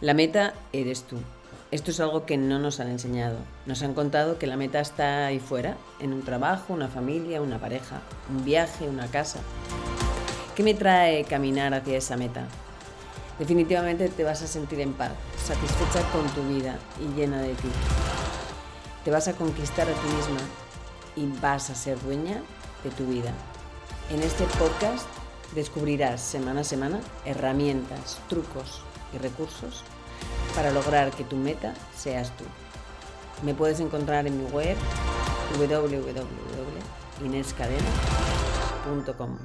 La meta eres tú. Esto es algo que no nos han enseñado. Nos han contado que la meta está ahí fuera, en un trabajo, una familia, una pareja, un viaje, una casa. ¿Qué me trae caminar hacia esa meta? Definitivamente te vas a sentir en paz, satisfecha con tu vida y llena de ti. Te vas a conquistar a ti misma y vas a ser dueña de tu vida. En este podcast descubrirás semana a semana herramientas, trucos recursos para lograr que tu meta seas tú. Me puedes encontrar en mi web www.inescadena.com.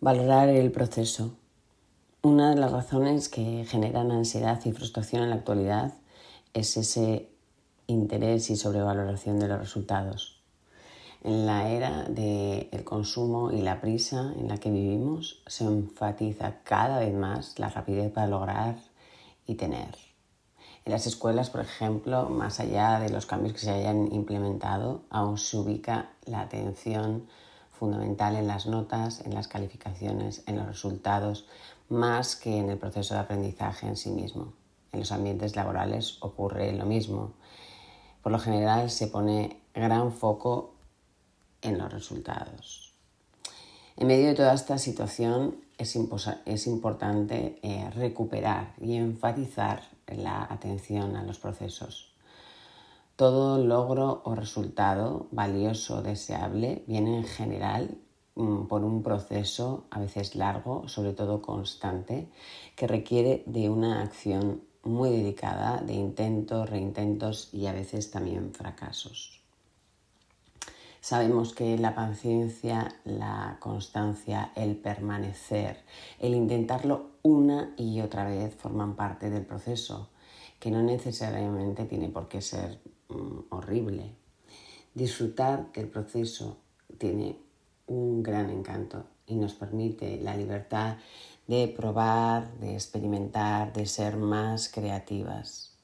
Valorar el proceso. Una de las razones que generan ansiedad y frustración en la actualidad es ese interés y sobrevaloración de los resultados. En la era del consumo y la prisa en la que vivimos se enfatiza cada vez más la rapidez para lograr y tener. En las escuelas, por ejemplo, más allá de los cambios que se hayan implementado, aún se ubica la atención fundamental en las notas, en las calificaciones, en los resultados, más que en el proceso de aprendizaje en sí mismo. En los ambientes laborales ocurre lo mismo. Por lo general se pone gran foco en los resultados. En medio de toda esta situación es, importante eh, recuperar y enfatizar la atención a los procesos. Todo logro o resultado valioso o deseable viene en general mm, por un proceso a veces largo, sobre todo constante, que requiere de una acción muy dedicada, de intentos, reintentos y a veces también fracasos. Sabemos que la paciencia, la constancia, el permanecer, el intentarlo una y otra vez forman parte del proceso, que no necesariamente tiene por qué ser Mm, horrible. Disfrutar del proceso tiene un gran encanto y nos permite la libertad de probar, de experimentar, de ser más creativas.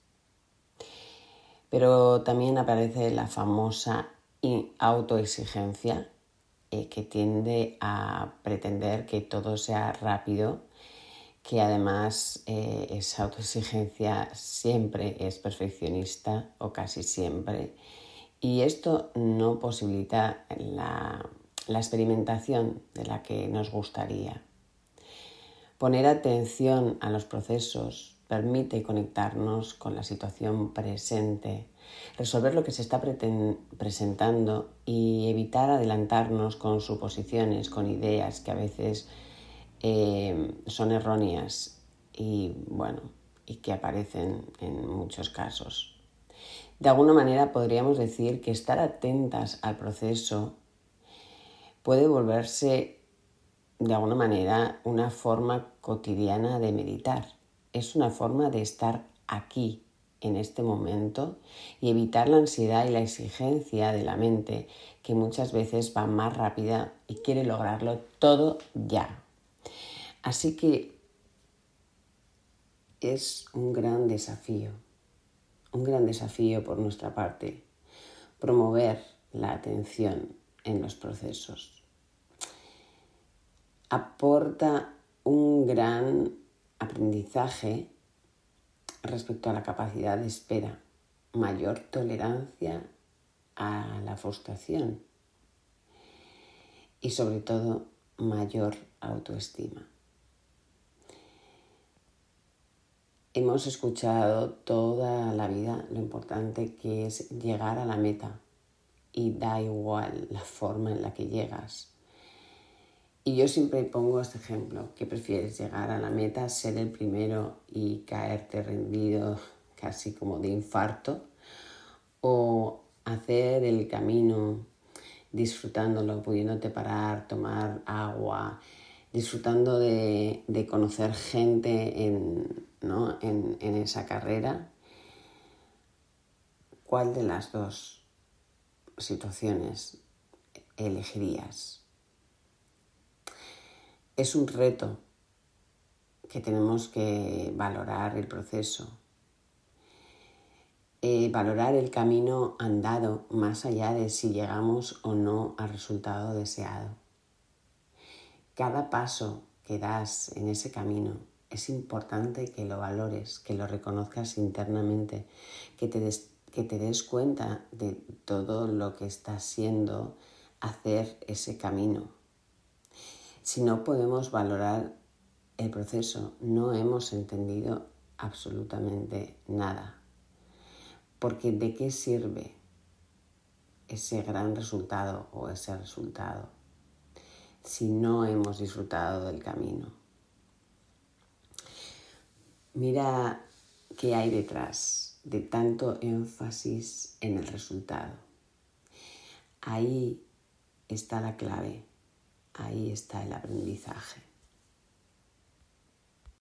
Pero también aparece la famosa autoexigencia eh, que tiende a pretender que todo sea rápido que además eh, esa autoexigencia siempre es perfeccionista o casi siempre y esto no posibilita la experimentación de la que nos gustaría. Poner atención a los procesos permite conectarnos con la situación presente, resolver lo que se está presentando y evitar adelantarnos con suposiciones, con ideas que a veces eh, son erróneas y bueno, y que aparecen en muchos casos. De alguna manera podríamos decir que estar atentas al proceso puede volverse de alguna manera una forma cotidiana de meditar. Es una forma de estar aquí, en este momento, y evitar la ansiedad y la exigencia de la mente, que muchas veces va más rápida y quiere lograrlo todo ya. Así que es un gran desafío, un gran desafío por nuestra parte, promover la atención en los procesos. Aporta un gran aprendizaje respecto a la capacidad de espera, mayor tolerancia a la frustración y sobre todo mayor autoestima. Hemos escuchado toda la vida lo importante que es llegar a la meta y da igual la forma en la que llegas. Y yo siempre pongo este ejemplo, que prefieres llegar a la meta, ser el primero y caerte rendido casi como de infarto, o hacer el camino disfrutándolo, pudiéndote parar, tomar agua, disfrutando de, de conocer gente en, en, esa carrera, ¿cuál de las dos situaciones elegirías? Es un reto que tenemos que valorar el proceso, eh, valorar el camino andado más allá de si llegamos o no al resultado deseado. Cada paso que das en ese camino es importante que lo valores, que lo reconozcas internamente, que te des, que te des cuenta de todo lo que está siendo hacer ese camino. Si no podemos valorar el proceso, no hemos entendido absolutamente nada. Porque ¿de qué sirve ese gran resultado o ese resultado si no hemos disfrutado del camino? Mira qué hay detrás de tanto énfasis en el resultado. Ahí está la clave, ahí está el aprendizaje.